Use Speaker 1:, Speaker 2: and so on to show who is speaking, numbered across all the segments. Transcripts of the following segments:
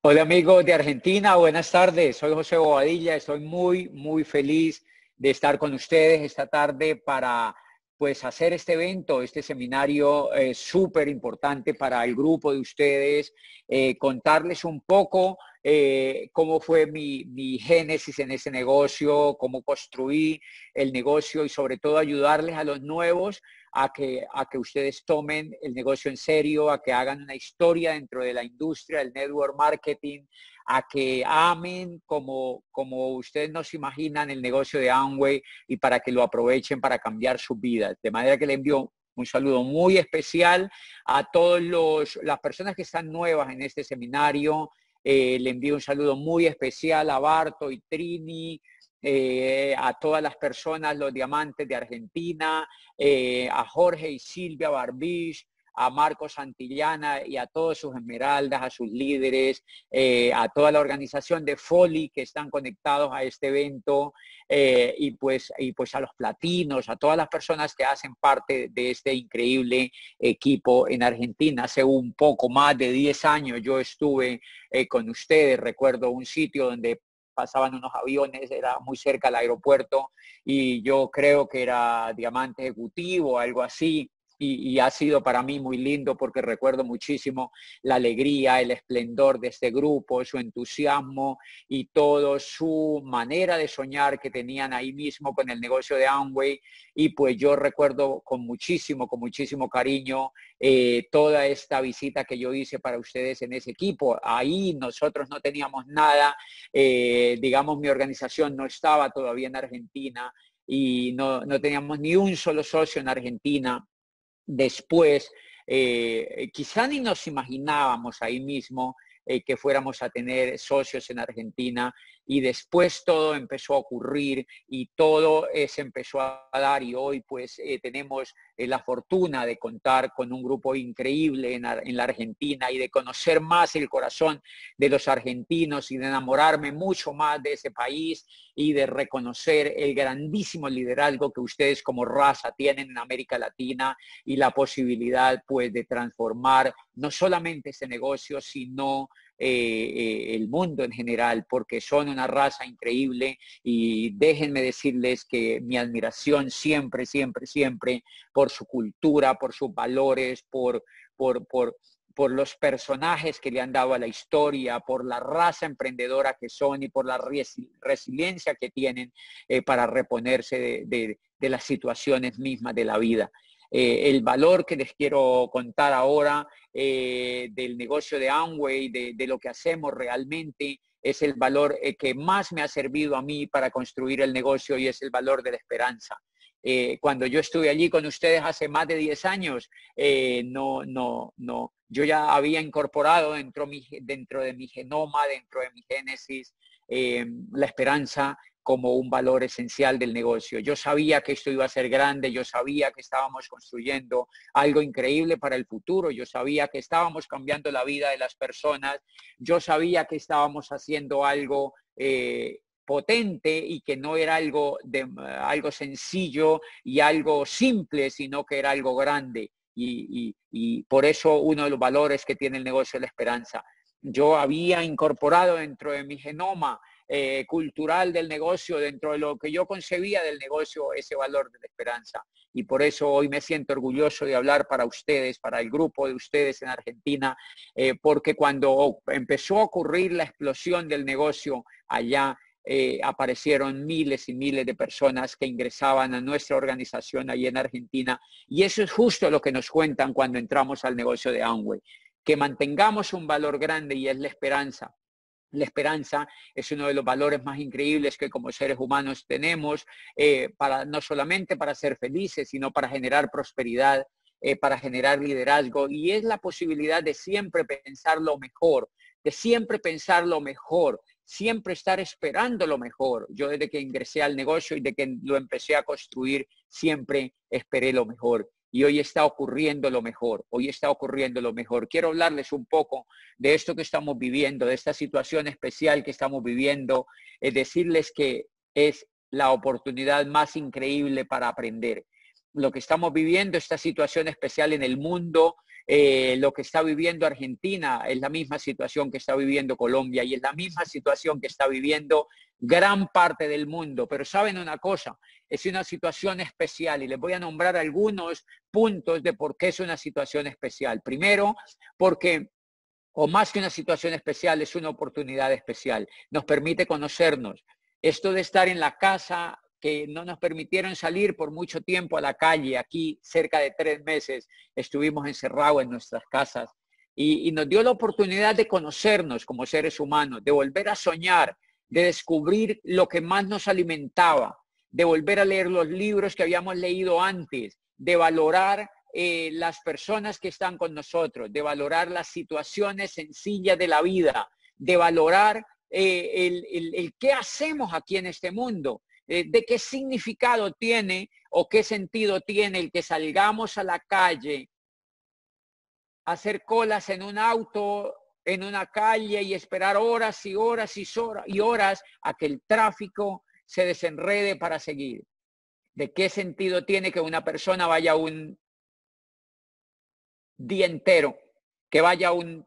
Speaker 1: Hola amigos de Argentina, buenas tardes. Soy José Bobadilla, estoy muy, muy feliz de estar con ustedes esta tarde para pues hacer este evento, este seminario eh, súper importante para el grupo de ustedes, eh, contarles un poco eh, cómo fue mi, mi, génesis en ese negocio, cómo construí el negocio y sobre todo ayudarles a los nuevos a que, a que ustedes tomen el negocio en serio, a que hagan una historia dentro de la industria del network marketing, a que amen como, como ustedes nos imaginan el negocio de Amway y para que lo aprovechen para cambiar sus vidas. De manera que le envío un saludo muy especial a todas las personas que están nuevas en este seminario. Eh, le envío un saludo muy especial a Barto y Trini, eh, a todas las personas, los diamantes de Argentina, eh, a Jorge y Silvia Barbish, a Marcos Santillana y a todos sus esmeraldas, a sus líderes, eh, a toda la organización de Foli que están conectados a este evento y, pues, y pues a los platinos, a todas las personas que hacen parte de este increíble equipo en Argentina. Hace un poco más de 10 años yo estuve con ustedes, recuerdo un sitio donde pasaban unos aviones, era muy cerca al aeropuerto y yo creo que era diamante ejecutivo, algo así y, ha sido para mí muy lindo porque recuerdo muchísimo la alegría, el esplendor de este grupo, su entusiasmo y todo su manera de soñar que tenían ahí mismo con el negocio de Amway. Y pues yo recuerdo con muchísimo, con muchísimo cariño eh, toda esta visita que yo hice para ustedes en ese equipo. Ahí nosotros no teníamos nada, eh, digamos, mi organización no estaba todavía en Argentina y no, no teníamos ni un solo socio en Argentina después, eh, quizá ni nos imaginábamos ahí mismo eh, que fuéramos a tener socios en Argentina y después todo empezó a ocurrir y todo eh, se empezó a dar y hoy pues eh, tenemos eh, la fortuna de contar con un grupo increíble en, en, la Argentina y de conocer más el corazón de los argentinos y de enamorarme mucho más de ese país y de reconocer el grandísimo liderazgo que ustedes como raza tienen en América Latina y la posibilidad pues de transformar no solamente ese negocio, sino eh, eh, el mundo en general, porque son una raza increíble y déjenme decirles que mi admiración siempre, siempre, siempre por su cultura, por sus valores, por, por, por, por los personajes que le han dado a la historia, por la raza emprendedora que son y por la resiliencia que tienen eh, para reponerse de, de, las situaciones mismas de la vida. Eh, el valor que les quiero contar ahora eh, del negocio de Amway, de, lo que hacemos realmente, es el valor eh, que más me ha servido a mí para construir el negocio y es el valor de la esperanza. cuando yo estuve allí con ustedes hace más de 10 años, no, no, no, yo ya había incorporado dentro, dentro de mi genoma, dentro de mi génesis, la esperanza como un valor esencial del negocio. Yo sabía que esto iba a ser grande, yo sabía que estábamos construyendo algo increíble para el futuro, yo sabía que estábamos cambiando la vida de las personas, yo sabía que estábamos haciendo algo eh, potente y que no era algo, de, algo sencillo y algo simple, sino que era algo grande. Y, y por eso uno de los valores que tiene el negocio es la esperanza. Yo había incorporado dentro de mi genoma eh, cultural del negocio, dentro de lo que yo concebía del negocio, ese valor de la esperanza. Y por eso hoy me siento orgulloso de hablar para ustedes, para el grupo de ustedes en Argentina, eh, porque cuando empezó a ocurrir la explosión del negocio allá, eh, aparecieron miles y miles de personas que ingresaban a nuestra organización ahí en Argentina. Y eso es justo lo que nos cuentan cuando entramos al negocio de Amway, que mantengamos un valor grande y es la esperanza. La esperanza es uno de los valores más increíbles que como seres humanos tenemos, eh, para, no solamente para ser felices, sino para generar prosperidad, eh, para generar liderazgo. Y es la posibilidad de siempre pensar lo mejor, de siempre pensar lo mejor, siempre estar esperando lo mejor. Yo desde que ingresé al negocio y de que lo empecé a construir, siempre esperé lo mejor y hoy está ocurriendo lo mejor, hoy está ocurriendo lo mejor. Quiero hablarles un poco de esto que estamos viviendo, de esta situación especial que estamos viviendo, es decirles que es la oportunidad más increíble para aprender. Lo que estamos viviendo, esta situación especial en el mundo, eh, lo que está viviendo Argentina es la misma situación que está viviendo Colombia y es la misma situación que está viviendo gran parte del mundo. Pero saben una cosa, es una situación especial y les voy a nombrar algunos puntos de por qué es una situación especial. Primero, porque o más que una situación especial, es una oportunidad especial. Nos permite conocernos. Esto de estar en la casa que no nos permitieron salir por mucho tiempo a la calle. Aquí cerca de tres meses estuvimos encerrados en nuestras casas y, nos dio la oportunidad de conocernos como seres humanos, de volver a soñar, de descubrir lo que más nos alimentaba, de volver a leer los libros que habíamos leído antes, de valorar eh, las personas que están con nosotros, de valorar las situaciones sencillas de la vida, de valorar eh, el, el qué hacemos aquí en este mundo eh, de qué significado tiene o qué sentido tiene el que salgamos a la calle a hacer colas en un auto, en una calle y esperar horas y horas y horas y horas a que el tráfico se desenrede para seguir. ¿De qué sentido tiene que una persona vaya un día entero, que vaya un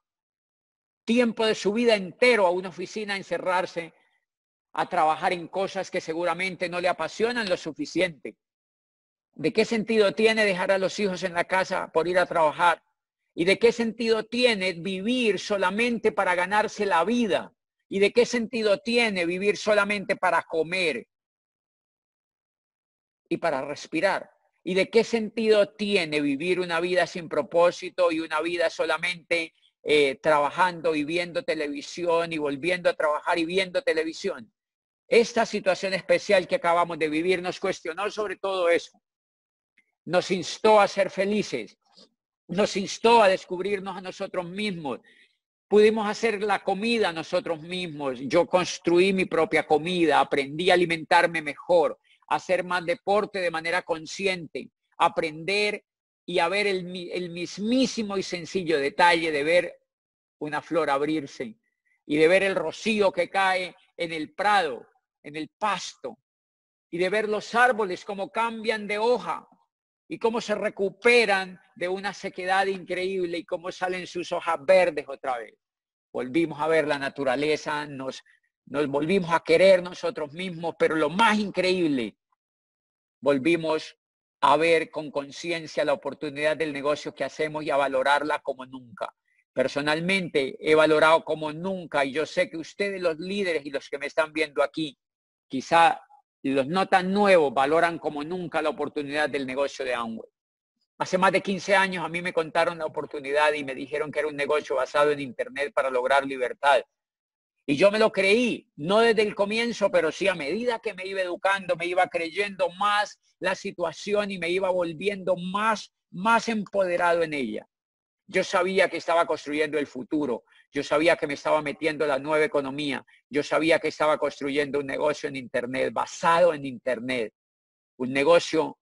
Speaker 1: tiempo de su vida entero a una oficina a encerrarse a trabajar en cosas que seguramente no le apasionan lo suficiente. ¿De qué sentido tiene dejar a los hijos en la casa por ir a trabajar? ¿Y de qué sentido tiene vivir solamente para ganarse la vida? ¿Y de qué sentido tiene vivir solamente para comer y para respirar? ¿Y de qué sentido tiene vivir una vida sin propósito y una vida solamente eh, trabajando y viendo televisión y volviendo a trabajar y viendo televisión? Esta situación especial que acabamos de vivir nos cuestionó sobre todo eso. Nos instó a ser felices, nos instó a descubrirnos a nosotros mismos. Pudimos hacer la comida nosotros mismos. Yo construí mi propia comida, aprendí a alimentarme mejor, a hacer más deporte de manera consciente, aprender y a ver el, el mismísimo y sencillo detalle de ver una flor abrirse y de ver el rocío que cae en el prado en el pasto y de ver los árboles cómo cambian de hoja y cómo se recuperan de una sequedad increíble y cómo salen sus hojas verdes otra vez. Volvimos a ver la naturaleza, nos, nos volvimos a querer nosotros mismos, pero lo más increíble, volvimos a ver con conciencia la oportunidad del negocio que hacemos y a valorarla como nunca. Personalmente he valorado como nunca y yo sé que ustedes los líderes y los que me están viendo aquí quizá los no tan nuevos valoran como nunca la oportunidad del negocio de Amway. Hace más de 15 años a mí me contaron la oportunidad y me dijeron que era un negocio basado en Internet para lograr libertad. Y yo me lo creí, no desde el comienzo, pero sí a medida que me iba educando, me iba creyendo más la situación y me iba volviendo más, más empoderado en ella. Yo sabía que estaba construyendo el futuro. Yo sabía que me estaba metiendo la nueva economía. Yo sabía que estaba construyendo un negocio en Internet, basado en Internet. Un negocio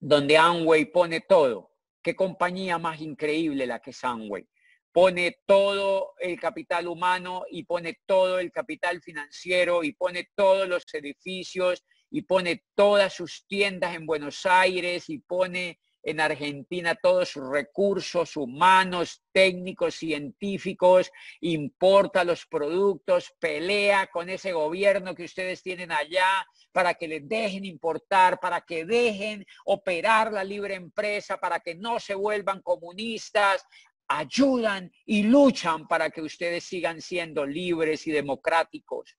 Speaker 1: donde Amway pone todo. ¿Qué compañía más increíble la que es Amway? Pone todo el capital humano y pone todo el capital financiero y pone todos los edificios y pone todas sus tiendas en Buenos Aires y pone en Argentina todos sus recursos humanos, técnicos, científicos, importa los productos, pelea con ese gobierno que ustedes tienen allá para que les dejen importar, para que dejen operar la libre empresa, para que no se vuelvan comunistas, ayudan y luchan para que ustedes sigan siendo libres y democráticos.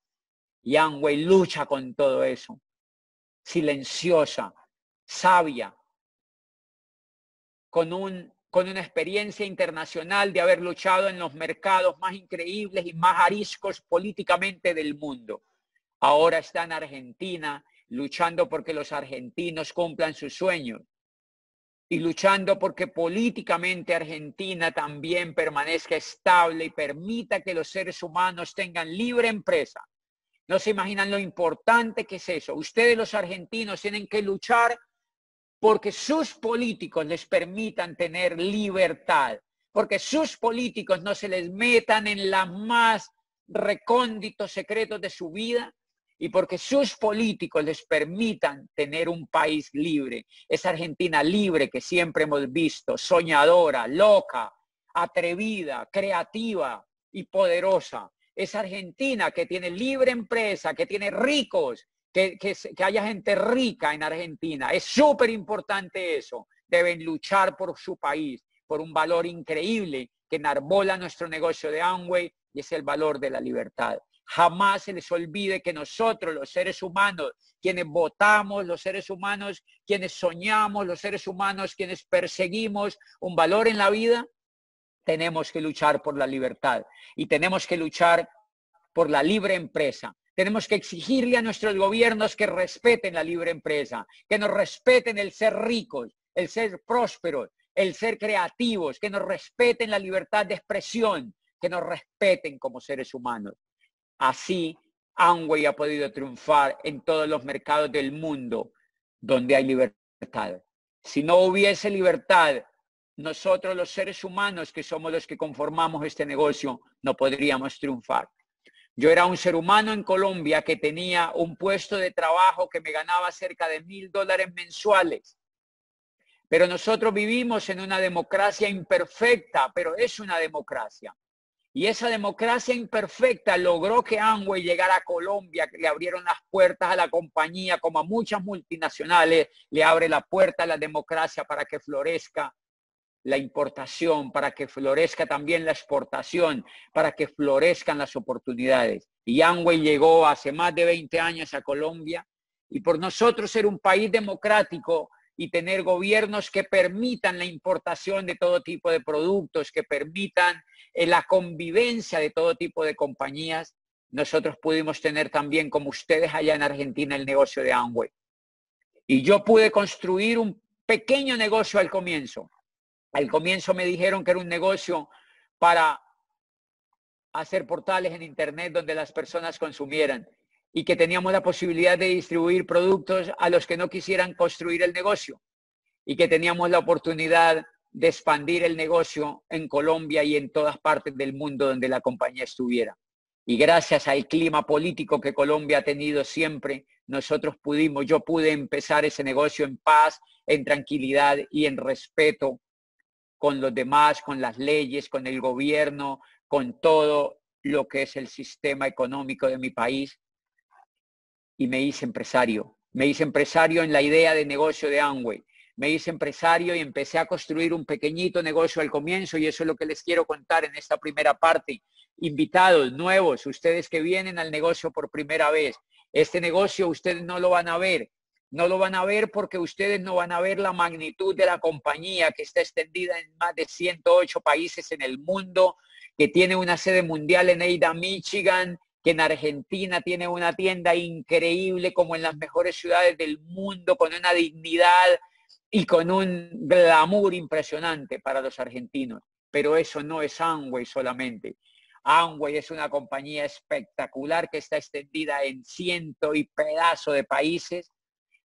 Speaker 1: Y lucha con todo eso, silenciosa, sabia, con, un, con una experiencia internacional de haber luchado en los mercados más increíbles y más ariscos políticamente del mundo. Ahora está en Argentina luchando porque los argentinos cumplan sus sueños y luchando porque políticamente Argentina también permanezca estable y permita que los seres humanos tengan libre empresa. No se imaginan lo importante que es eso. Ustedes los argentinos tienen que luchar porque sus políticos les permitan tener libertad, porque sus políticos no se les metan en los más recónditos secretos de su vida y porque sus políticos les permitan tener un país libre. Esa Argentina libre que siempre hemos visto, soñadora, loca, atrevida, creativa y poderosa. Esa Argentina que tiene libre empresa, que tiene ricos, que, que, haya gente rica en Argentina. Es súper importante eso. Deben luchar por su país, por un valor increíble que enarbola nuestro negocio de Amway y es el valor de la libertad. Jamás se les olvide que nosotros, los seres humanos, quienes votamos, los seres humanos, quienes soñamos, los seres humanos, quienes perseguimos un valor en la vida, tenemos que luchar por la libertad y tenemos que luchar por la libre empresa. Tenemos que exigirle a nuestros gobiernos que respeten la libre empresa, que nos respeten el ser ricos, el ser prósperos, el ser creativos, que nos respeten la libertad de expresión, que nos respeten como seres humanos. Así, Amway ha podido triunfar en todos los mercados del mundo donde hay libertad. Si no hubiese libertad, nosotros los seres humanos que somos los que conformamos este negocio, no podríamos triunfar. Yo era un ser humano en Colombia que tenía un puesto de trabajo que me ganaba cerca de mil dólares mensuales. Pero nosotros vivimos en una democracia imperfecta, pero es una democracia. Y esa democracia imperfecta logró que Amway llegara a Colombia, que le abrieron las puertas a la compañía, como a muchas multinacionales, le abre la puerta a la democracia para que florezca la importación, para que florezca también la exportación, para que florezcan las oportunidades. Y Amway llegó hace más de 20 años a Colombia y por nosotros ser un país democrático y tener gobiernos que permitan la importación de todo tipo de productos, que permitan en la convivencia de todo tipo de compañías, nosotros pudimos tener también, como ustedes allá en Argentina, el negocio de Amway. Y yo pude construir un pequeño negocio al comienzo. Al comienzo me dijeron que era un negocio para hacer portales en Internet donde las personas consumieran y que teníamos la posibilidad de distribuir productos a los que no quisieran construir el negocio y que teníamos la oportunidad de expandir el negocio en Colombia y en todas partes del mundo donde la compañía estuviera. Y gracias al clima político que Colombia ha tenido siempre, nosotros pudimos, yo pude empezar ese negocio en paz, en tranquilidad y en respeto con los demás, con las leyes, con el gobierno, con todo lo que es el sistema económico de mi país. Y me hice empresario. Me hice empresario en la idea de negocio de Amway me hice empresario y empecé a construir un pequeñito negocio al comienzo y eso es lo que les quiero contar en esta primera parte. Invitados nuevos, ustedes que vienen al negocio por primera vez, este negocio ustedes no lo van a ver, no lo van a ver porque ustedes no van a ver la magnitud de la compañía que está extendida en más de 108 países en el mundo, que tiene una sede mundial en Ada, Michigan, que en Argentina tiene una tienda increíble como en las mejores ciudades del mundo, con una dignidad y con un glamour impresionante para los argentinos. Pero eso no es Amway solamente. Amway es una compañía espectacular que está extendida en ciento y pedazo de países,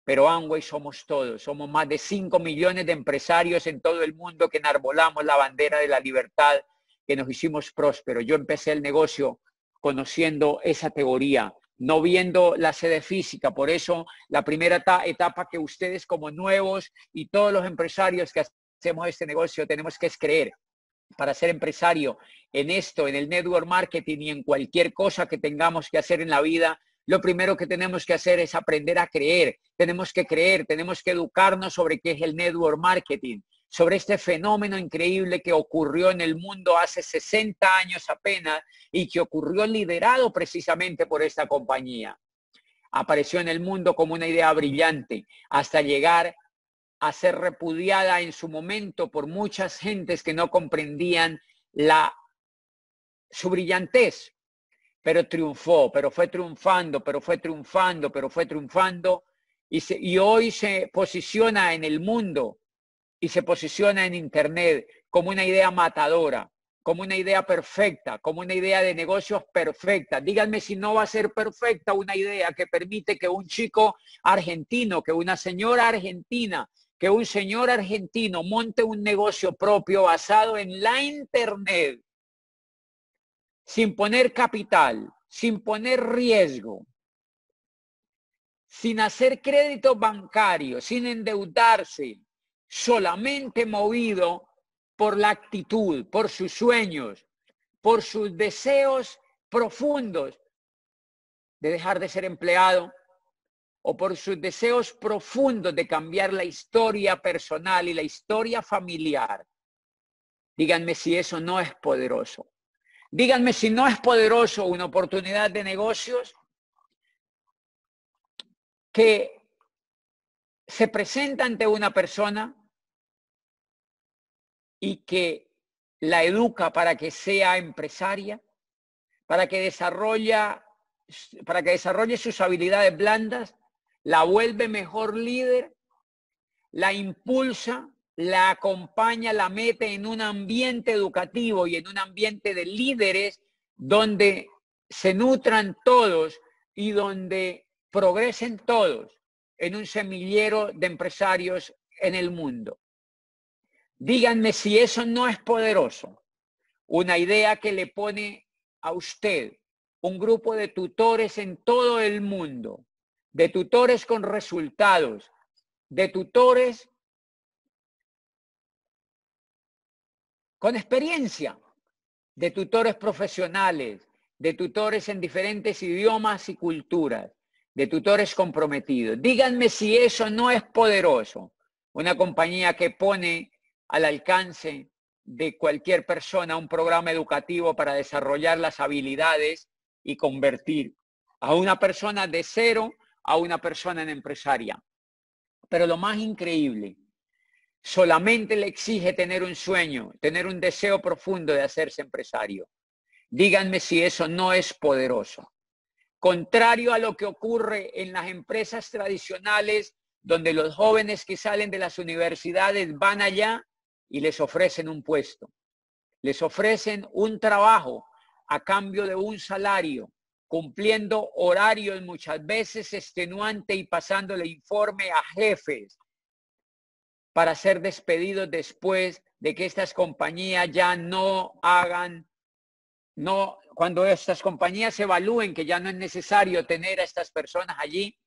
Speaker 1: pero Amway somos todos. Somos más de 5 millones de empresarios en todo el mundo que enarbolamos la bandera de la libertad, que nos hicimos prósperos. Yo empecé el negocio conociendo esa teoría, no viendo la sede física. Por eso la primera etapa que ustedes como nuevos y todos los empresarios que hacemos este negocio tenemos que es creer. Para ser empresario en esto, en el network marketing y en cualquier cosa que tengamos que hacer en la vida, lo primero que tenemos que hacer es aprender a creer. Tenemos que creer, tenemos que educarnos sobre qué es el network marketing sobre este fenómeno increíble que ocurrió en el mundo hace 60 años apenas y que ocurrió liderado precisamente por esta compañía. Apareció en el mundo como una idea brillante hasta llegar a ser repudiada en su momento por muchas gentes que no comprendían su brillantez, pero triunfó, pero fue triunfando, pero fue triunfando, pero fue triunfando y, hoy se posiciona en el mundo y se posiciona en Internet como una idea matadora, como una idea perfecta, como una idea de negocios perfecta. Díganme si no va a ser perfecta una idea que permite que un chico argentino, que una señora argentina, que un señor argentino monte un negocio propio basado en la Internet, sin poner capital, sin poner riesgo, sin hacer crédito bancario, sin endeudarse, solamente movido por la actitud, por sus sueños, por sus deseos profundos de dejar de ser empleado o por sus deseos profundos de cambiar la historia personal y la historia familiar. Díganme si eso no es poderoso. Díganme si no es poderoso una oportunidad de negocios que se presenta ante una persona y que la educa para que sea empresaria, para que para que desarrolle sus habilidades blandas, la vuelve mejor líder, la impulsa, la acompaña, la mete en un ambiente educativo y en un ambiente de líderes donde se nutran todos y donde progresen todos en un semillero de empresarios en el mundo. Díganme si eso no es poderoso. Una idea que le pone a usted un grupo de tutores en todo el mundo, de tutores con resultados, de tutores con experiencia, de tutores profesionales, de tutores en diferentes idiomas y culturas, de tutores comprometidos. Díganme si eso no es poderoso. Una compañía que pone al alcance de cualquier persona un programa educativo para desarrollar las habilidades y convertir a una persona de cero a una persona en empresaria. Pero lo más increíble, solamente le exige tener un sueño, tener un deseo profundo de hacerse empresario. Díganme si eso no es poderoso. Contrario a lo que ocurre en las empresas tradicionales, donde los jóvenes que salen de las universidades van allá y les ofrecen un puesto, les ofrecen un trabajo a cambio de un salario, cumpliendo horarios muchas veces extenuante y pasándole informe a jefes para ser despedidos después de que estas compañías ya no hagan, no, cuando estas compañías evalúen que ya no es necesario tener a estas personas allí,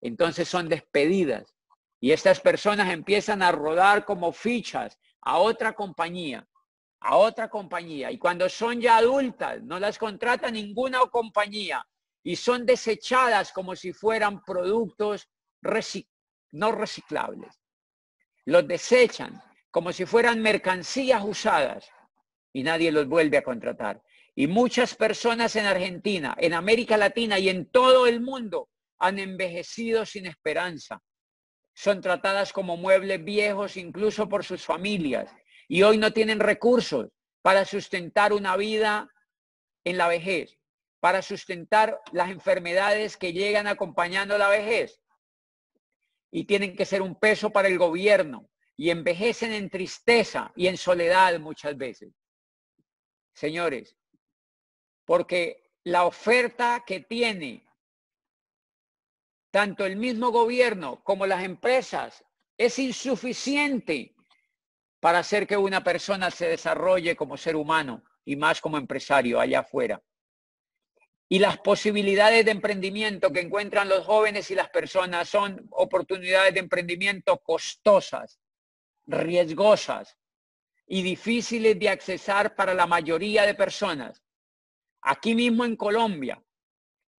Speaker 1: entonces son despedidas. Y estas personas empiezan a rodar como fichas a otra compañía a otra compañía y cuando son ya adultas no las contrata ninguna compañía y son desechadas como si fueran productos no reciclables. Los desechan como si fueran mercancías usadas y nadie los vuelve a contratar. Y muchas personas en Argentina, en América Latina y en todo el mundo han envejecido sin esperanza. Son tratadas como muebles viejos incluso por sus familias y hoy no tienen recursos para sustentar una vida en la vejez, para sustentar las enfermedades que llegan acompañando la vejez. Y tienen que ser un peso para el gobierno y envejecen en tristeza y en soledad muchas veces. Señores, porque la oferta que tiene tanto el mismo gobierno como las empresas es insuficiente para hacer que una persona se desarrolle como ser humano y más como empresario allá afuera. Y las posibilidades de emprendimiento que encuentran los jóvenes y las personas son oportunidades de emprendimiento costosas, riesgosas y difíciles de accesar para la mayoría de personas. Aquí mismo en Colombia,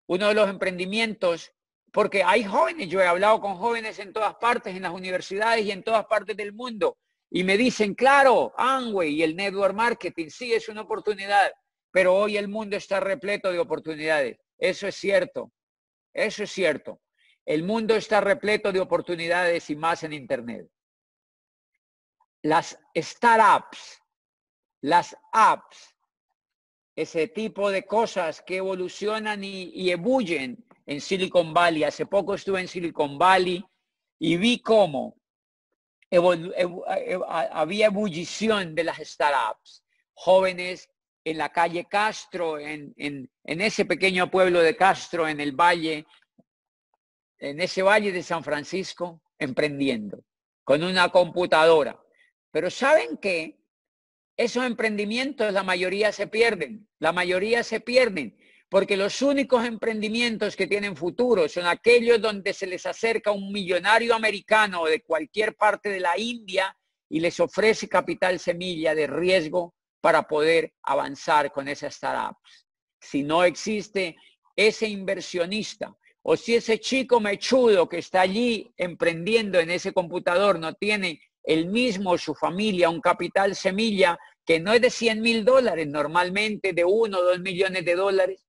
Speaker 1: uno de los emprendimientos, porque hay jóvenes, yo he hablado con jóvenes en todas partes, en las universidades y en todas partes del mundo, y me dicen, claro, Amway y el network marketing, sí es una oportunidad, pero hoy el mundo está repleto de oportunidades. Eso es cierto, eso es cierto. El mundo está repleto de oportunidades y más en Internet. Las startups, las apps, ese tipo de cosas que evolucionan y, y ebullen en Silicon Valley. Hace poco estuve en Silicon Valley y vi cómo había ebullición de las startups, jóvenes en la calle Castro, en, en, ese pequeño pueblo de Castro, en el valle, en ese valle de San Francisco, emprendiendo con una computadora. Pero ¿saben qué? Esos emprendimientos, la mayoría se pierden, la mayoría se pierden, Porque los únicos emprendimientos que tienen futuro son aquellos donde se les acerca un millonario americano de cualquier parte de la India y les ofrece capital semilla de riesgo para poder avanzar con esas startups. Si no existe ese inversionista o si ese chico mechudo que está allí emprendiendo en ese computador no tiene el mismo, su familia, un capital semilla que no es de 100 mil dólares, normalmente de uno o dos millones de dólares,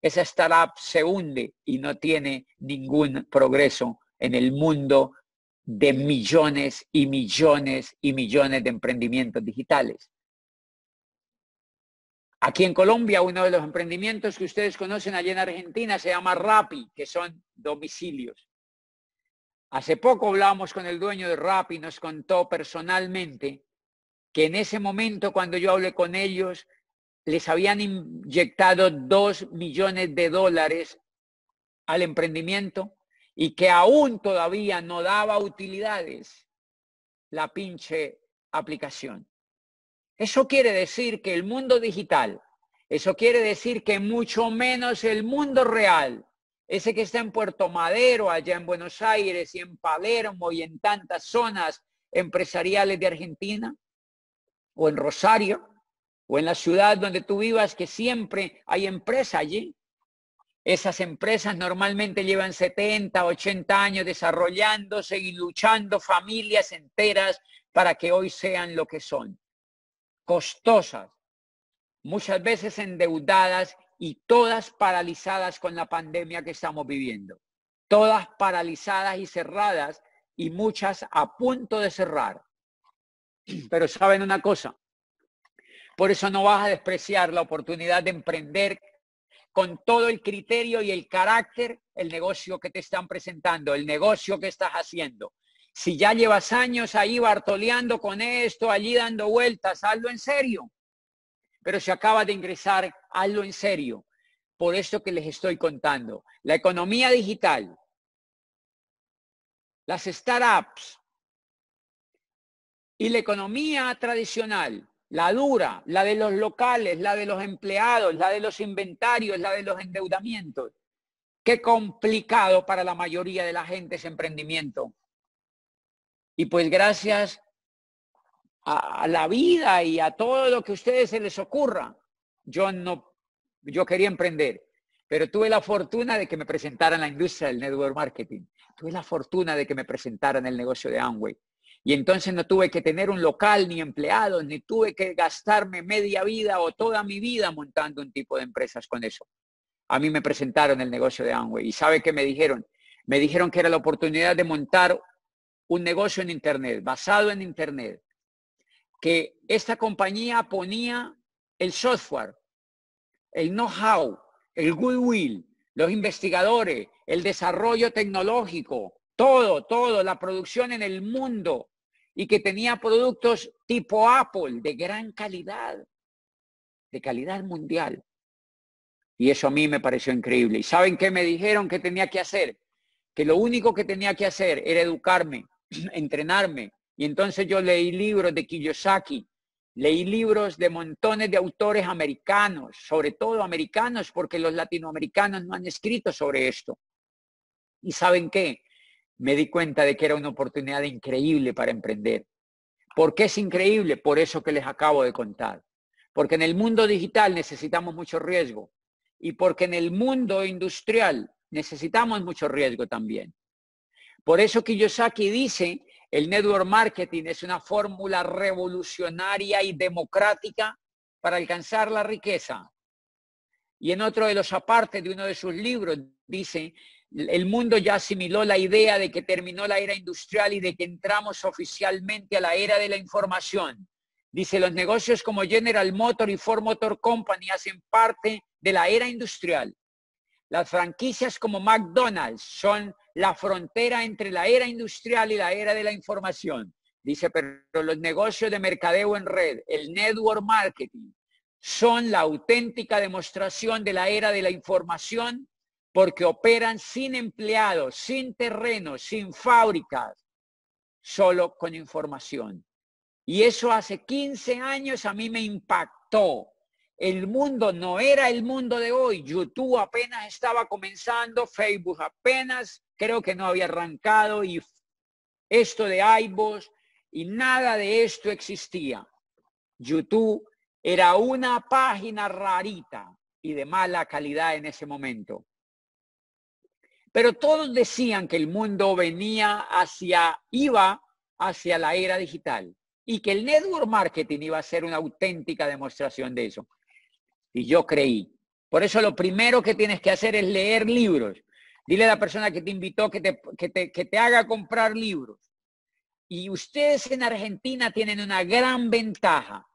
Speaker 1: esa startup se hunde y no tiene ningún progreso en el mundo de millones y millones y millones de emprendimientos digitales. Aquí en Colombia, uno de los emprendimientos que ustedes conocen allá en Argentina se llama Rappi, que son domicilios. Hace poco hablábamos con el dueño de Rappi, nos contó personalmente que en ese momento cuando yo hablé con ellos, les habían inyectado dos millones de dólares al emprendimiento y que aún todavía no daba utilidades la pinche aplicación. Eso quiere decir que el mundo digital, eso quiere decir que mucho menos el mundo real, ese que está en Puerto Madero, allá en Buenos Aires y en Palermo y en tantas zonas empresariales de Argentina, o en Rosario, o en la ciudad donde tú vivas, que siempre hay empresa allí. Esas empresas normalmente llevan 70, 80 años desarrollándose y luchando familias enteras para que hoy sean lo que son costosas, muchas veces endeudadas y todas paralizadas con la pandemia que estamos viviendo. Todas paralizadas y cerradas y muchas a punto de cerrar. Pero saben una cosa, por eso no vas a despreciar la oportunidad de emprender con todo el criterio y el carácter el negocio que te están presentando, el negocio que estás haciendo. Si ya llevas años ahí bartoleando con esto, allí dando vueltas, hazlo en serio. Pero si acaba de ingresar, hazlo en serio. Por esto que les estoy contando. La economía digital, las startups y la economía tradicional, la dura, la de los locales, la de los empleados, la de los inventarios, la de los endeudamientos. Qué complicado para la mayoría de la gente ese emprendimiento. Y pues gracias a, la vida y a todo lo que a ustedes se les ocurra, yo no, yo quería emprender, pero tuve la fortuna de que me presentaran la industria del network marketing. Tuve la fortuna de que me presentaran el negocio de Amway. Y entonces no tuve que tener un local ni empleados, ni tuve que gastarme media vida o toda mi vida montando un tipo de empresas con eso. A mí me presentaron el negocio de Amway. ¿Y sabe qué me dijeron? Me dijeron que era la oportunidad de montar un negocio en Internet, basado en Internet, que esta compañía ponía el software, el know-how, el goodwill, los investigadores, el desarrollo tecnológico, todo, todo, la producción en el mundo y que tenía productos tipo Apple de gran calidad, de calidad mundial. Y eso a mí me pareció increíble. ¿Y saben qué me dijeron que tenía que hacer? Que lo único que tenía que hacer era educarme, entrenarme. Y entonces yo leí libros de Kiyosaki, leí libros de montones de autores americanos, sobre todo americanos, porque los latinoamericanos no han escrito sobre esto. ¿Y saben qué? Me di cuenta de que era una oportunidad increíble para emprender. ¿Por qué es increíble? Por eso que les acabo de contar. Porque en el mundo digital necesitamos mucho riesgo y porque en el mundo industrial necesitamos mucho riesgo también. Por eso Kiyosaki dice, el network marketing es una fórmula revolucionaria y democrática para alcanzar la riqueza. Y en otro de los apartes de uno de sus libros dice, el mundo ya asimiló la idea de que terminó la era industrial y de que entramos oficialmente a la era de la información. Dice, los negocios como General Motor y Ford Motor Company hacen parte de la era industrial. Las franquicias como McDonald's son la frontera entre la era industrial y la era de la información. Dice, pero los negocios de mercadeo en red, el network marketing, son la auténtica demostración de la era de la información porque operan sin empleados, sin terrenos, sin fábricas, solo con información. Y eso hace 15 años a mí me impactó. El mundo no era el mundo de hoy. YouTube apenas estaba comenzando, Facebook apenas creo que no había arrancado y esto de iVoox y nada de esto existía. YouTube era una página rarita y de mala calidad en ese momento. Pero todos decían que el mundo venía hacia, iba hacia la era digital y que el network marketing iba a ser una auténtica demostración de eso. Y yo creí. Por eso lo primero que tienes que hacer es leer libros. Dile a la persona que te invitó que te, que te, que te haga comprar libros. Y ustedes en Argentina tienen una gran ventaja.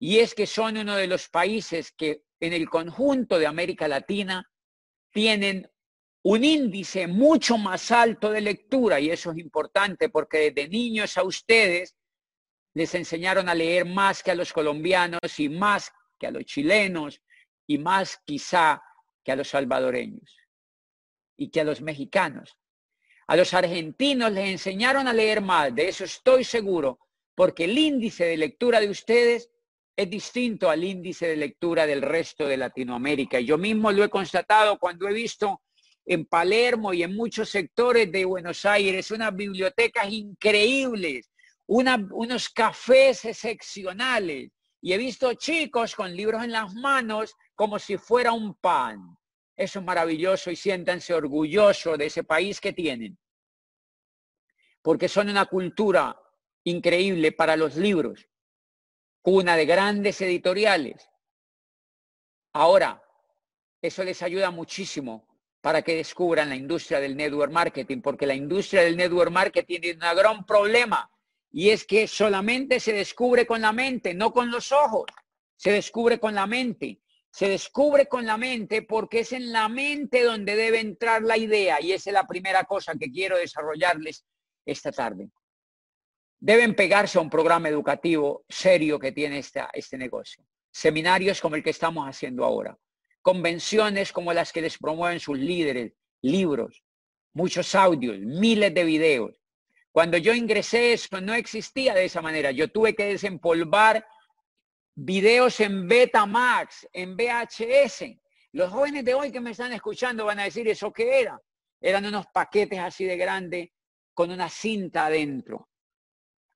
Speaker 1: Y es que son uno de los países que en el conjunto de América Latina tienen un índice mucho más alto de lectura. Y eso es importante porque desde niños a ustedes les enseñaron a leer más que a los colombianos y más que a los chilenos y más quizá que a los salvadoreños y que a los mexicanos. A los argentinos les enseñaron a leer más, de eso estoy seguro, porque el índice de lectura de ustedes es distinto al índice de lectura del resto de Latinoamérica. Yo mismo lo he constatado cuando he visto en Palermo y en muchos sectores de Buenos Aires unas bibliotecas increíbles, unos cafés excepcionales, y he visto chicos con libros en las manos como si fuera un pan. Eso es maravilloso y siéntanse orgullosos de ese país que tienen. Porque son una cultura increíble para los libros. Una de grandes editoriales. Ahora, eso les ayuda muchísimo para que descubran la industria del network marketing, porque la industria del network marketing tiene un gran problema y es que solamente se descubre con la mente, no con los ojos. Se descubre con la mente. Se descubre con la mente porque es en la mente donde debe entrar la idea y esa es la primera cosa que quiero desarrollarles esta tarde. Deben pegarse a un programa educativo serio que tiene este negocio. Seminarios como el que estamos haciendo ahora. Convenciones como las que les promueven sus líderes, libros, muchos audios, miles de videos cuando yo ingresé eso no existía de esa manera. Yo tuve que desempolvar videos en Betamax, en VHS. Los jóvenes de hoy que me están escuchando van a decir, ¿eso qué era? Eran unos paquetes así de grandes con una cinta adentro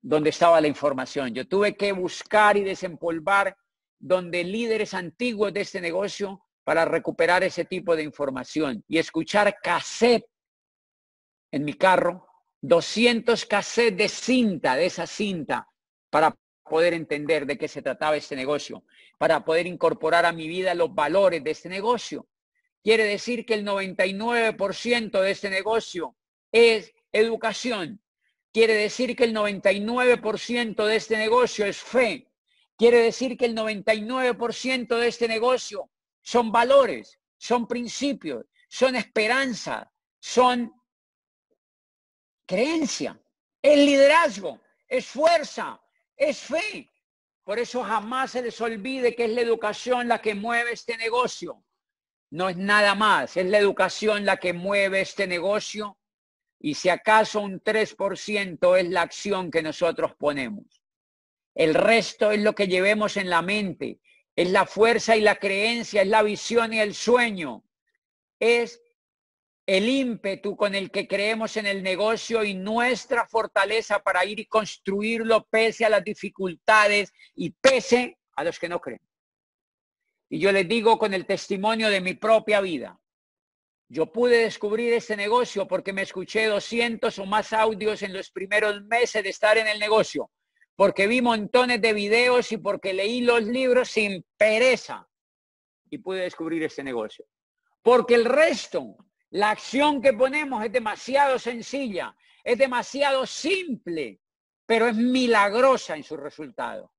Speaker 1: donde estaba la información. Yo tuve que buscar y desempolvar donde líderes antiguos de este negocio para recuperar ese tipo de información y escuchar cassette en mi carro 200 cassettes de cinta, de esa cinta, para poder entender de qué se trataba este negocio, para poder incorporar a mi vida los valores de este negocio. Quiere decir que el 99% de este negocio es educación. Quiere decir que el 99% de este negocio es fe. Quiere decir que el 99% de este negocio son valores, son principios, son esperanza, son creencia, es liderazgo, es fuerza, es fe. Por eso jamás se les olvide que es la educación la que mueve este negocio. No es nada más, es la educación la que mueve este negocio y si acaso un 3% es la acción que nosotros ponemos. El resto es lo que llevemos en la mente, es la fuerza y la creencia, es la visión y el sueño, es el ímpetu con el que creemos en el negocio y nuestra fortaleza para ir y construirlo pese a las dificultades y pese a los que no creen. Y yo les digo con el testimonio de mi propia vida, yo pude descubrir este negocio porque me escuché 200 o más audios en los primeros meses de estar en el negocio, porque vi montones de videos y porque leí los libros sin pereza y pude descubrir este negocio. Porque el resto la acción que ponemos es demasiado sencilla, es demasiado simple, pero es milagrosa en su resultado.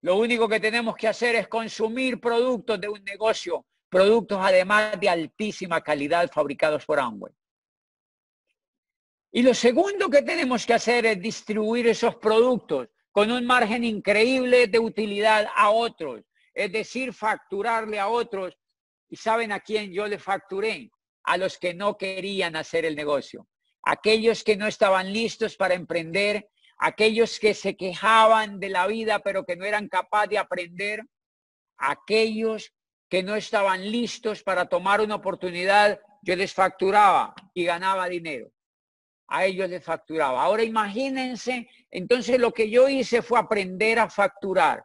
Speaker 1: Lo único que tenemos que hacer es consumir productos de un negocio, productos además de altísima calidad fabricados por Amway. Y lo segundo que tenemos que hacer es distribuir esos productos con un margen increíble de utilidad a otros, es decir, facturarle a otros. ¿Y saben a quién yo le facturé? A los que no querían hacer el negocio, aquellos que no estaban listos para emprender, aquellos que se quejaban de la vida pero que no eran capaces de aprender. aquellos que no estaban listos para tomar una oportunidad, yo les facturaba y ganaba dinero. A ellos les facturaba. Ahora imagínense, entonces lo que yo hice fue aprender a facturar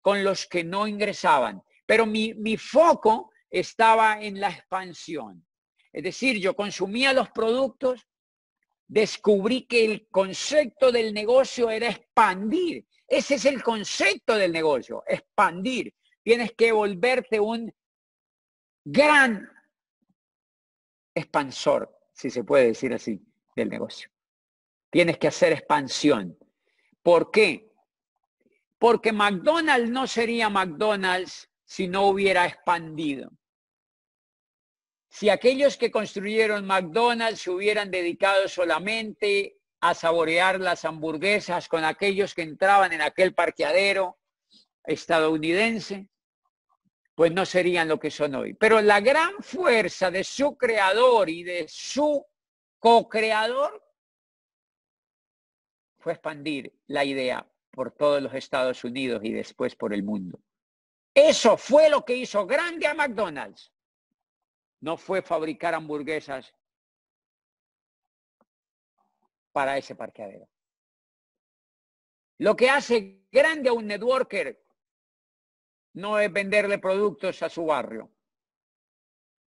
Speaker 1: con los que no ingresaban. Pero mi, mi foco estaba en la expansión. Es decir, yo consumía los productos, descubrí que el concepto del negocio era expandir. Ese es el concepto del negocio, expandir. Tienes que volverte un gran expansor, si se puede decir así, del negocio. Tienes que hacer expansión. ¿Por qué? Porque McDonald's no sería McDonald's si no hubiera expandido. Si aquellos que construyeron McDonald's se hubieran dedicado solamente a saborear las hamburguesas con aquellos que entraban en aquel parqueadero estadounidense, pues no serían lo que son hoy. Pero la gran fuerza de su creador y de su co-creador fue expandir la idea por todos los Estados Unidos y después por el mundo. Eso fue lo que hizo grande a McDonald's no fue fabricar hamburguesas para ese parqueadero. Lo que hace grande a un networker no es venderle productos a su barrio.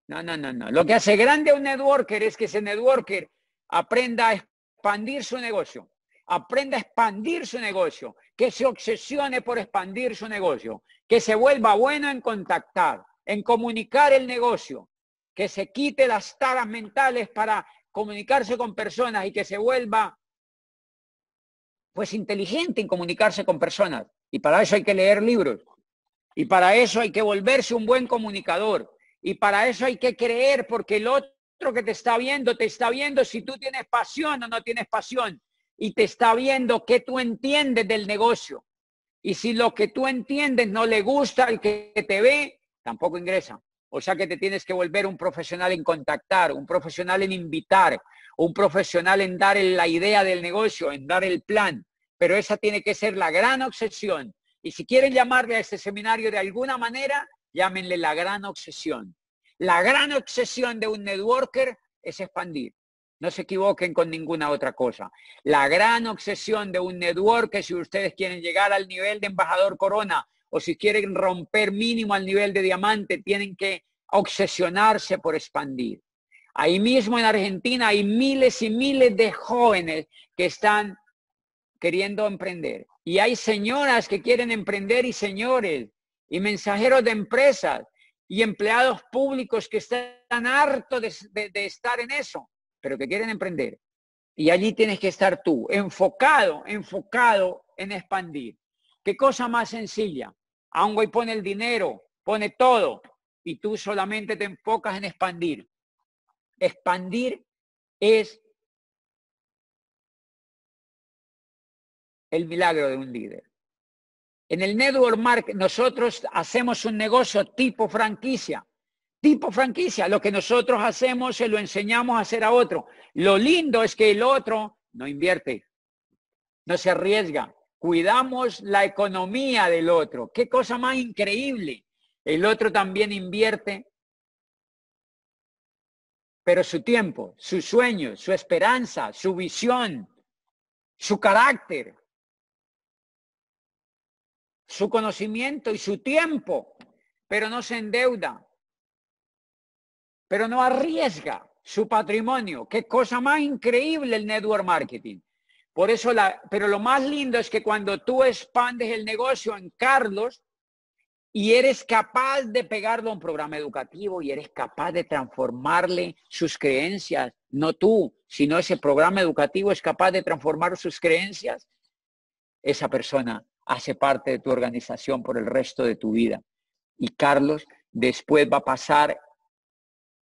Speaker 1: No, no, no, no. Lo que hace grande a un networker es que ese networker aprenda a expandir su negocio, aprenda a expandir su negocio, que se obsesione por expandir su negocio, que se vuelva bueno en contactar, en comunicar el negocio, que se quite las taras mentales para comunicarse con personas y que se vuelva pues inteligente en comunicarse con personas. Y para eso hay que leer libros. Y para eso hay que volverse un buen comunicador. Y para eso hay que creer porque el otro que te está viendo, te está viendo si tú tienes pasión o no tienes pasión. Y te está viendo qué tú entiendes del negocio. Y si lo que tú entiendes no le gusta al que te ve, tampoco ingresa. O sea que te tienes que volver un profesional en contactar, un profesional en invitar, un profesional en dar la idea del negocio, en dar el plan. Pero esa tiene que ser la gran obsesión. Y si quieren llamarle a este seminario de alguna manera, llámenle la gran obsesión. La gran obsesión de un networker es expandir. No se equivoquen con ninguna otra cosa. La gran obsesión de un networker, si ustedes quieren llegar al nivel de embajador corona o si quieren romper mínimo al nivel de diamante, tienen que obsesionarse por expandir. Ahí mismo en Argentina hay miles y miles de jóvenes que están queriendo emprender. Y hay señoras que quieren emprender y señores, y mensajeros de empresas, y empleados públicos que están hartos de, de estar en eso, pero que quieren emprender. Y allí tienes que estar tú, enfocado, enfocado en expandir. ¿Qué cosa más sencilla? Y pone el dinero, pone todo, y tú solamente te enfocas en expandir. Expandir es el milagro de un líder. En el network market nosotros hacemos un negocio tipo franquicia. Tipo franquicia. Lo que nosotros hacemos se lo enseñamos a hacer a otro. Lo lindo es que el otro no invierte, no se arriesga, cuidamos la economía del otro. Qué cosa más increíble. El otro también invierte, pero su tiempo, sus sueños, su esperanza, su visión, su carácter, su conocimiento y su tiempo, pero no se endeuda, pero no arriesga su patrimonio. Qué cosa más increíble el network marketing. Por eso, la, pero lo más lindo es que cuando tú expandes el negocio en Carlos y eres capaz de pegarlo a un programa educativo y eres capaz de transformarle sus creencias, no tú, sino ese programa educativo es capaz de transformar sus creencias, esa persona hace parte de tu organización por el resto de tu vida. Y Carlos después va a pasar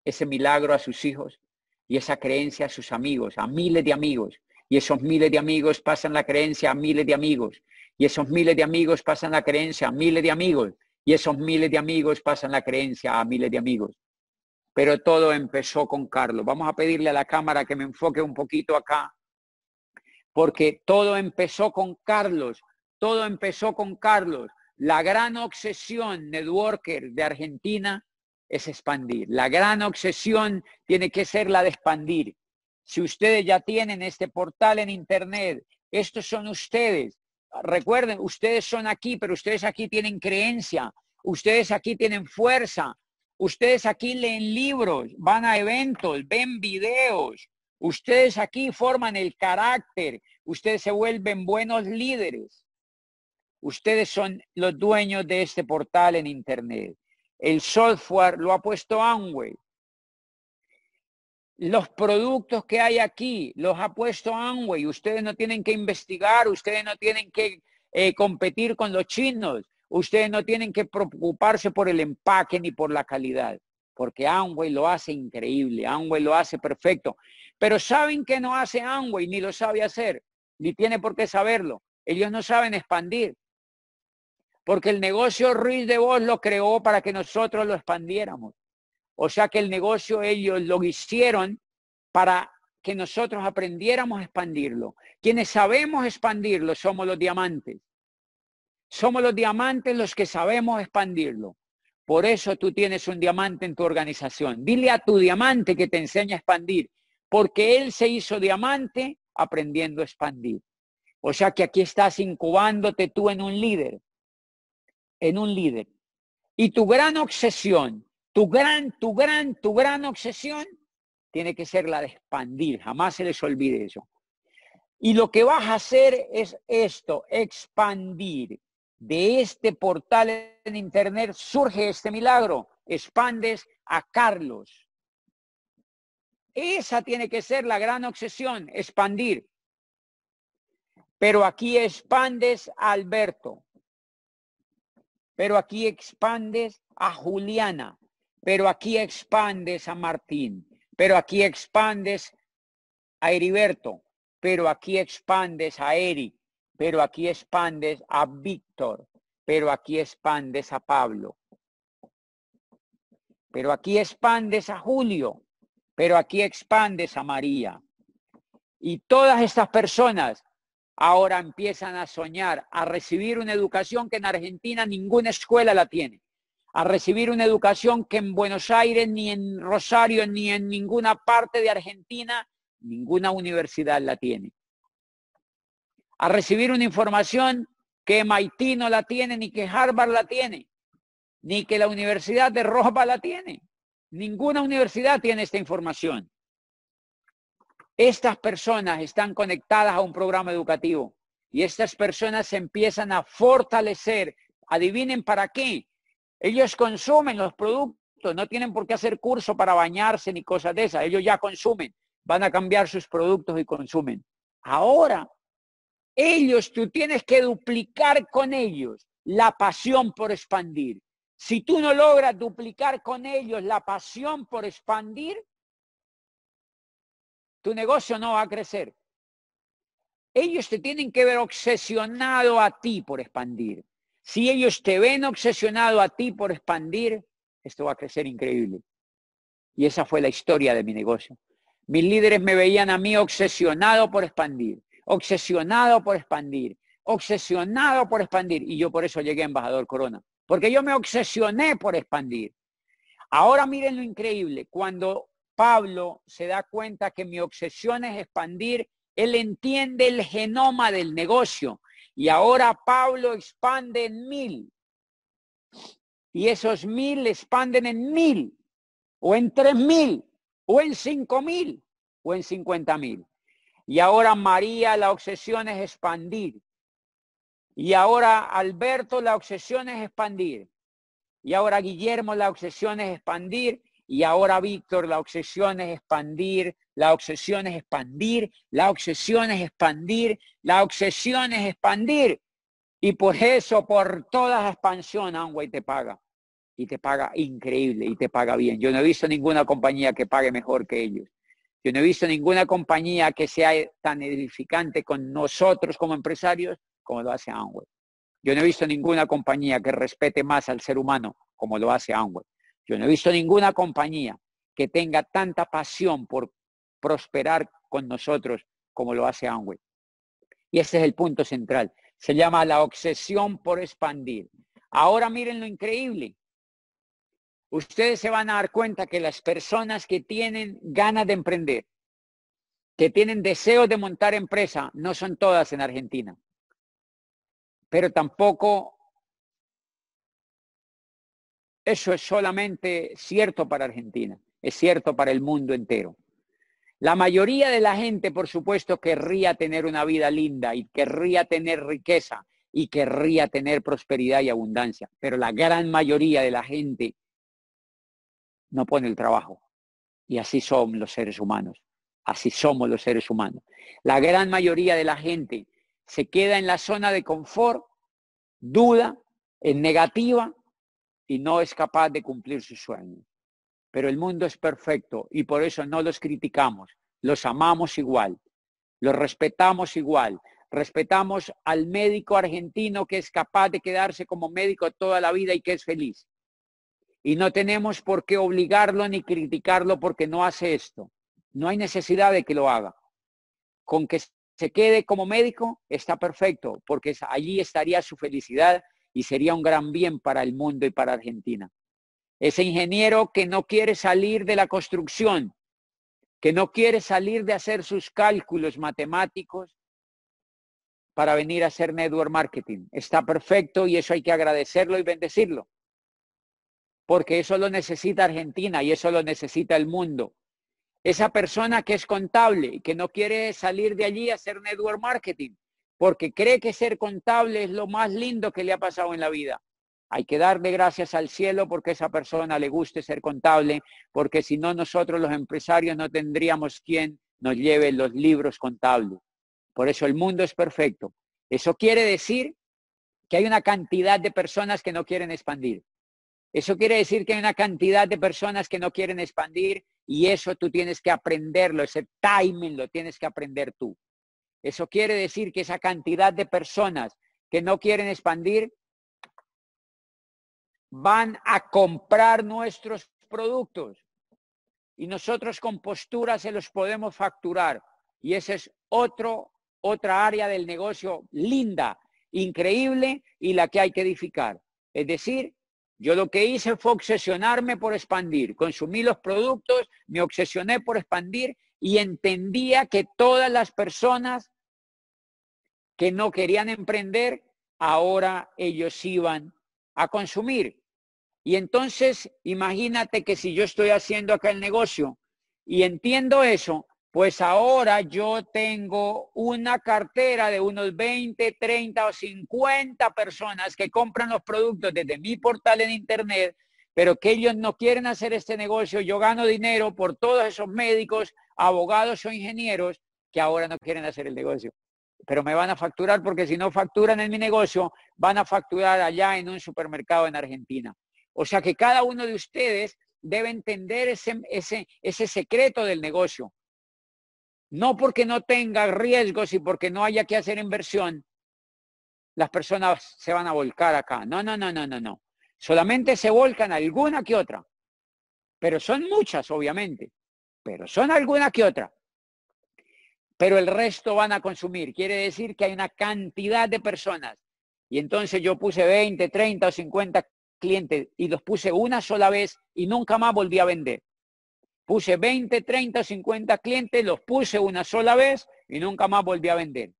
Speaker 1: ese milagro a sus hijos y esa creencia a sus amigos, a miles de amigos y esos miles de amigos pasan la creencia a miles de amigos. Y esos miles de amigos pasan la creencia a miles de amigos. Y esos miles de amigos pasan la creencia a miles de amigos. Pero todo empezó con Carlos. Vamos a pedirle a la cámara que me enfoque un poquito acá. Porque todo empezó con Carlos. Todo empezó con Carlos. La gran obsesión networker de Argentina es expandir. La gran obsesión tiene que ser la de expandir. Si ustedes ya tienen este portal en Internet, estos son ustedes. Recuerden, ustedes son aquí, pero ustedes aquí tienen creencia, ustedes aquí tienen fuerza, ustedes aquí leen libros, van a eventos, ven videos, ustedes aquí forman el carácter, ustedes se vuelven buenos líderes. Ustedes son los dueños de este portal en Internet. El software lo ha puesto Amway. Los productos que hay aquí los ha puesto Amway. Ustedes no tienen que investigar, ustedes no tienen que eh, competir con los chinos, ustedes no tienen que preocuparse por el empaque ni por la calidad, porque Amway lo hace increíble, Amway lo hace perfecto. Pero saben que no hace Amway, ni lo sabe hacer, ni tiene por qué saberlo. Ellos no saben expandir. Porque el negocio Ruiz de Vos lo creó para que nosotros lo expandiéramos. O sea que el negocio ellos lo hicieron para que nosotros aprendiéramos a expandirlo. Quienes sabemos expandirlo somos los diamantes. Somos los diamantes los que sabemos expandirlo. Por eso tú tienes un diamante en tu organización. Dile a tu diamante que te enseña a expandir, porque él se hizo diamante aprendiendo a expandir. O sea que aquí estás incubándote tú en un líder, en un líder. Y tu gran obsesión tu gran, tu gran, tu gran obsesión tiene que ser la de expandir. Jamás se les olvide eso. Y lo que vas a hacer es esto, expandir. De este portal en Internet surge este milagro. Expandes a Carlos. Esa tiene que ser la gran obsesión, expandir. Pero aquí expandes a Alberto. Pero aquí expandes a Juliana pero aquí expandes a Martín, pero aquí expandes a Heriberto, pero aquí expandes a Eric, pero aquí expandes a Víctor, pero aquí expandes a Pablo, pero aquí expandes a Julio, pero aquí expandes a María. Y todas estas personas ahora empiezan a soñar, a recibir una educación que en Argentina ninguna escuela la tiene a recibir una educación que en Buenos Aires, ni en Rosario, ni en ninguna parte de Argentina, ninguna universidad la tiene. A recibir una información que MIT no la tiene, ni que Harvard la tiene, ni que la Universidad de Roma la tiene. Ninguna universidad tiene esta información. Estas personas están conectadas a un programa educativo y estas personas se empiezan a fortalecer. Adivinen para qué ellos consumen los productos, no tienen por qué hacer curso para bañarse ni cosas de esas. Ellos ya consumen, van a cambiar sus productos y consumen. Ahora, ellos, tú tienes que duplicar con ellos la pasión por expandir. Si tú no logras duplicar con ellos la pasión por expandir, tu negocio no va a crecer. Ellos te tienen que ver obsesionado a ti por expandir. Si ellos te ven obsesionado a ti por expandir, esto va a crecer increíble. Y esa fue la historia de mi negocio. Mis líderes me veían a mí obsesionado por expandir, obsesionado por expandir, obsesionado por expandir. Y yo por eso llegué a embajador Corona, porque yo me obsesioné por expandir. Ahora miren lo increíble, cuando Pablo se da cuenta que mi obsesión es expandir, él entiende el genoma del negocio y ahora Pablo expande en mil. Y esos mil expanden en mil, o en tres mil, o en cinco mil, o en cincuenta mil. Y ahora María la obsesión es expandir. Y ahora Alberto la obsesión es expandir. Y ahora Guillermo la obsesión es expandir. Y ahora Víctor la obsesión es expandir la obsesión es expandir, la obsesión es expandir, la obsesión es expandir. Y por eso, por toda expansión, Amway te paga. Y te paga increíble y te paga bien. Yo no he visto ninguna compañía que pague mejor que ellos. Yo no he visto ninguna compañía que sea tan edificante con nosotros como empresarios como lo hace Amway. Yo no he visto ninguna compañía que respete más al ser humano como lo hace Amway. Yo no he visto ninguna compañía que tenga tanta pasión por prosperar con nosotros como lo hace Amway. Y ese es el punto central. Se llama la obsesión por expandir. Ahora miren lo increíble. Ustedes se van a dar cuenta que las personas que tienen ganas de emprender, que tienen deseos de montar empresa, no son todas en Argentina. Pero tampoco eso es solamente cierto para Argentina, es cierto para el mundo entero. La mayoría de la gente, por supuesto, querría tener una vida linda y querría tener riqueza y querría tener prosperidad y abundancia, pero la gran mayoría de la gente no pone el trabajo. Y así son los seres humanos, así somos los seres humanos. La gran mayoría de la gente se queda en la zona de confort, duda, en negativa y no es capaz de cumplir sus sueños. Pero el mundo es perfecto y por eso no los criticamos, los amamos igual, los respetamos igual. Respetamos al médico argentino que es capaz de quedarse como médico toda la vida y que es feliz. Y no tenemos por qué obligarlo ni criticarlo porque no hace esto. No hay necesidad de que lo haga. Con que se quede como médico está perfecto, porque allí estaría su felicidad y sería un gran bien para el mundo y para Argentina. Ese ingeniero que no quiere salir de la construcción, que no quiere salir de hacer sus cálculos matemáticos para venir a hacer network marketing. Está perfecto y eso hay que agradecerlo y bendecirlo. Porque eso lo necesita Argentina y eso lo necesita el mundo. Esa persona que es contable y que no quiere salir de allí a hacer network marketing, porque cree que ser contable es lo más lindo que le ha pasado en la vida. Hay que darle gracias al cielo porque a esa persona le guste ser contable, porque si no nosotros los empresarios no tendríamos quien nos lleve los libros contables. Por eso el mundo es perfecto. Eso quiere decir que hay una cantidad de personas que no quieren expandir. Eso quiere decir que hay una cantidad de personas que no quieren expandir y eso tú tienes que aprenderlo, ese timing lo tienes que aprender tú. Eso quiere decir que esa cantidad de personas que no quieren expandir van a comprar nuestros productos y nosotros con postura se los podemos facturar. Y esa es otro, otra área del negocio linda, increíble y la que hay que edificar. Es decir, yo lo que hice fue obsesionarme por expandir. Consumí los productos, me obsesioné por expandir y entendía que todas las personas que no querían emprender, ahora ellos iban a consumir. Y entonces, imagínate que si yo estoy haciendo acá el negocio y entiendo eso, pues ahora yo tengo una cartera de unos 20, 30 o 50 personas que compran los productos desde mi portal en Internet pero que ellos no quieren hacer este negocio, yo gano dinero por todos esos médicos, abogados o ingenieros que ahora no quieren hacer el negocio. Pero me van a facturar porque si no facturan en mi negocio, van a facturar allá en un supermercado en Argentina. O sea que cada uno de ustedes debe entender ese, ese, ese secreto del negocio. No porque no tenga riesgos y porque no haya que hacer inversión, las personas se van a volcar acá. No, no, no, no, no, no. Solamente se volcan alguna que otra. Pero son muchas, obviamente. Pero son alguna que otra. Pero el resto van a consumir. Quiere decir que hay una cantidad de personas. Y entonces yo puse 20, 30 o 50 clientes y los puse una sola vez y nunca más volví a vender. Puse 20, 30, 50 clientes, los puse una sola vez y nunca más volví a vender.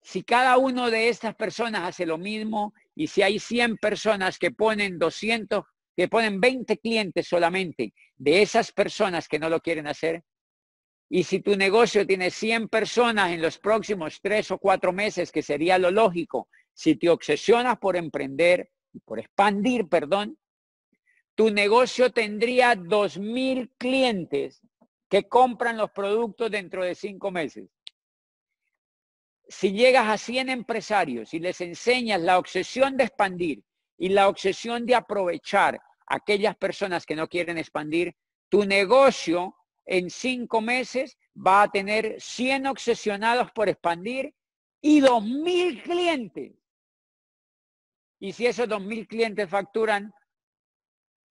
Speaker 1: Si cada uno de estas personas hace lo mismo y si hay 100 personas que ponen 200, que ponen 20 clientes solamente de esas personas que no lo quieren hacer, y si tu negocio tiene 100 personas en los próximos tres o cuatro meses, que sería lo lógico, si te obsesionas por emprender, por expandir, perdón, tu negocio tendría 2.000 clientes que compran los productos dentro de cinco meses si llegas a 100 empresarios y les enseñas la obsesión de expandir y la obsesión de aprovechar a aquellas personas que no quieren expandir, tu negocio en cinco meses va a tener 100 obsesionados por expandir y 2.000 clientes. Y si esos 2.000 clientes facturan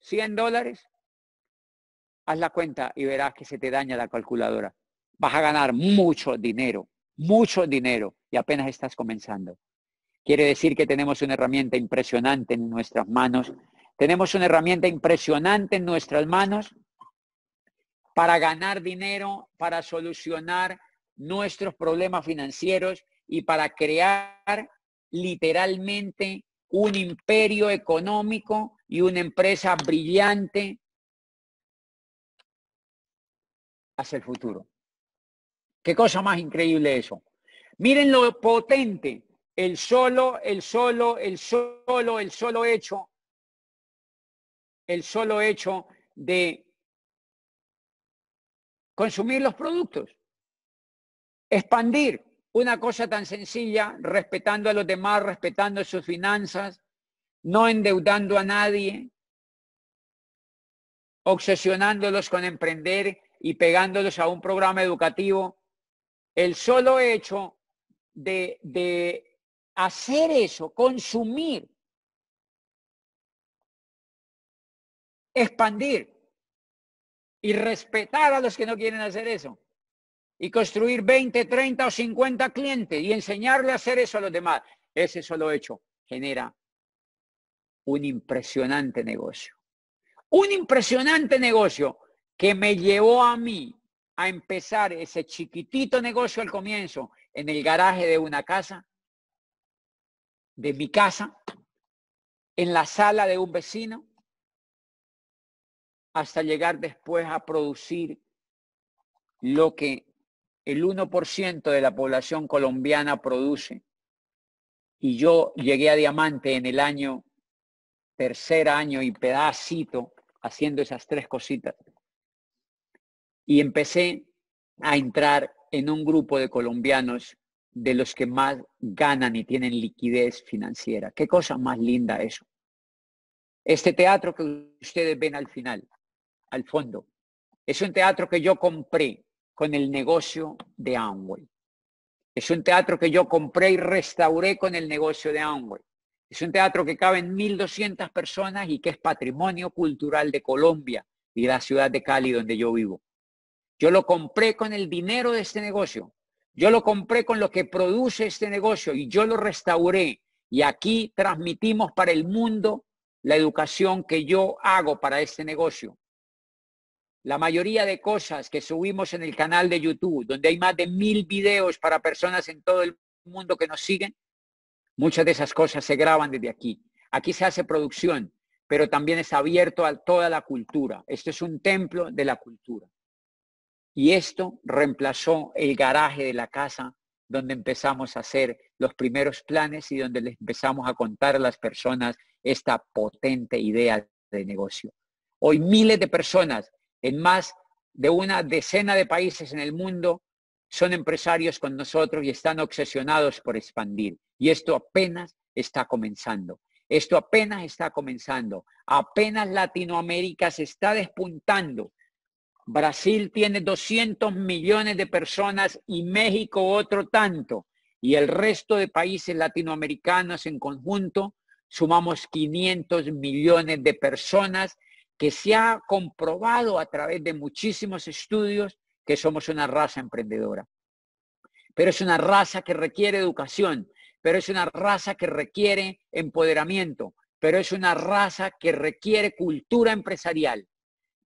Speaker 1: 100 dólares, haz la cuenta y verás que se te daña la calculadora. Vas a ganar mucho dinero mucho dinero y apenas estás comenzando. quiere decir que tenemos una herramienta impresionante en nuestras manos. Tenemos una herramienta impresionante en nuestras manos para ganar dinero, para solucionar nuestros problemas financieros y para crear literalmente un imperio económico y una empresa brillante hacia el futuro. Qué cosa más increíble eso. Miren lo potente, el solo, el solo, el solo, el solo hecho, el solo hecho de consumir los productos, expandir una cosa tan sencilla, respetando a los demás, respetando sus finanzas, no endeudando a nadie, obsesionándolos con emprender y pegándolos a un programa educativo. El solo hecho de, de hacer eso, consumir, expandir y respetar a los que no quieren hacer eso y construir 20, 30 o 50 clientes y enseñarle a hacer eso a los demás. Ese solo hecho genera un impresionante negocio. Un impresionante negocio que me llevó a mí a empezar ese chiquitito negocio al comienzo en el garaje de una casa, de mi casa, en la sala de un vecino, hasta llegar después a producir lo que el 1% de la población colombiana produce. Y yo llegué a diamante en el año, tercer año y pedacito, haciendo esas tres cositas. Y empecé a entrar en un grupo de colombianos de los que más ganan y tienen liquidez financiera. Qué cosa más linda eso. Este teatro que ustedes ven al final, al fondo, es un teatro que yo compré con el negocio de Amway. Es un teatro que yo compré y restauré con el negocio de Amway. Es un teatro que cabe en 1.200 personas y que es patrimonio cultural de Colombia y la ciudad de Cali donde yo vivo. Yo lo compré con el dinero de este negocio. Yo lo compré con lo que produce este negocio y yo lo restauré. Y aquí transmitimos para el mundo la educación que yo hago para este negocio la mayoría de cosas que subimos en el canal de YouTube, donde hay más de mil videos para personas en todo el mundo que nos siguen, muchas de esas cosas se graban desde aquí. Aquí se hace producción, pero también es abierto a toda la cultura. Esto es un templo de la cultura. Y esto reemplazó el garaje de la casa donde empezamos a hacer los primeros planes y donde les empezamos a contar a las personas esta potente idea de negocio. Hoy miles de personas en más de una decena de países en el mundo son empresarios con nosotros y están obsesionados por expandir. Y esto apenas está comenzando. Esto apenas está comenzando. Apenas Latinoamérica se está despuntando. Brasil tiene 200 millones de personas y México otro tanto. Y el resto de países latinoamericanos en conjunto sumamos 500 millones de personas que se ha comprobado a través de muchísimos estudios que somos una raza emprendedora. Pero es una raza que requiere educación, pero es una raza que requiere empoderamiento, pero es una raza que requiere cultura empresarial,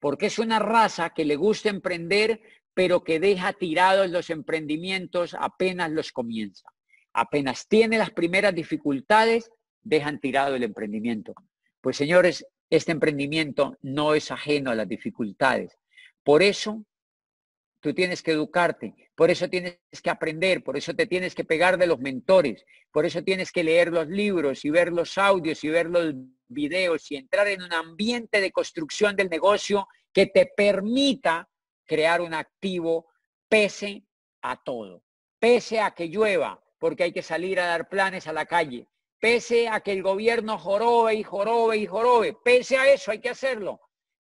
Speaker 1: porque es una raza que le gusta emprender, pero que deja tirados los emprendimientos apenas los comienza. Apenas tiene las primeras dificultades, dejan tirado el emprendimiento. Pues señores, este emprendimiento no es ajeno a las dificultades. Por eso tú tienes que educarte, por eso tienes que aprender, por eso te tienes que pegar de los mentores, por eso tienes que leer los libros y ver los audios y ver los videos y entrar en un ambiente de construcción del negocio que te permita crear un activo pese a todo, pese a que llueva, porque hay que salir a dar planes a la calle, pese a que el gobierno jorobe y jorobe y jorobe, pese a eso hay que hacerlo,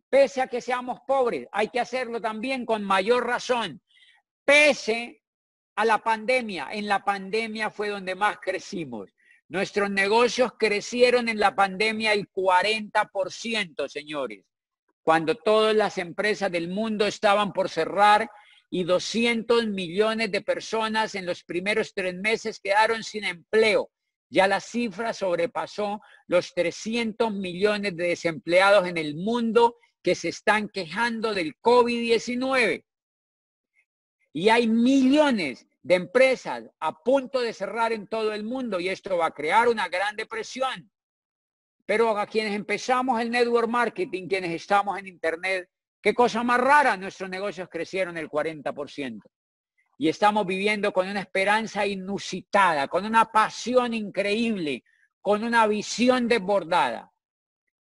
Speaker 1: pese a que seamos pobres, hay que hacerlo también con mayor razón, pese a la pandemia, en la pandemia fue donde más crecimos. Nuestros negocios crecieron en la pandemia el 40%, señores, cuando todas las empresas del mundo estaban por cerrar y 200 millones de personas en los primeros tres meses quedaron sin empleo Ya la cifra sobrepasó los 300 millones de desempleados en el mundo que se están quejando del COVID-19. Y hay millones de empresas a punto de cerrar en todo el mundo y esto va a crear una gran depresión. Pero a quienes empezamos el network marketing, quienes estamos en Internet, qué cosa más rara, nuestros negocios crecieron el 40%. Y estamos viviendo con una esperanza inusitada, con una pasión increíble, con una visión desbordada.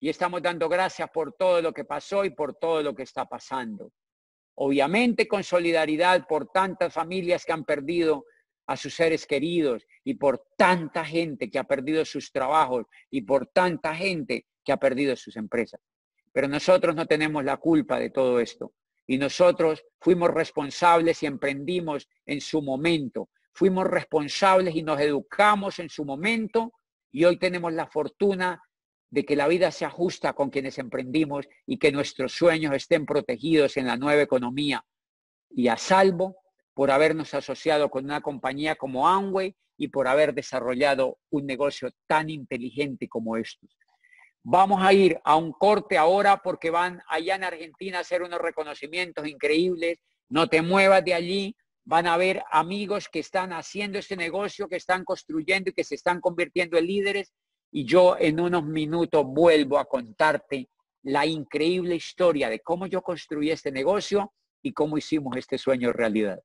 Speaker 1: Y estamos dando gracias por todo lo que pasó y por todo lo que está pasando. Obviamente con solidaridad por tantas familias que han perdido a sus seres queridos y por tanta gente que ha perdido sus trabajos y por tanta gente que ha perdido sus empresas. Pero nosotros no tenemos la culpa de todo esto. Y nosotros fuimos responsables y emprendimos en su momento. Fuimos responsables y nos educamos en su momento y hoy tenemos la fortuna de que la vida sea justa con quienes emprendimos y que nuestros sueños estén protegidos en la nueva economía y a salvo por habernos asociado con una compañía como Amway y por haber desarrollado un negocio tan inteligente como estos. Vamos a ir a un corte ahora porque van allá en Argentina a hacer unos reconocimientos increíbles. No te muevas de allí. Van a ver amigos que están haciendo este negocio, que están construyendo y que se están convirtiendo en líderes. Y yo en unos minutos vuelvo a contarte la increíble historia de cómo yo construí este negocio y cómo hicimos este sueño realidad.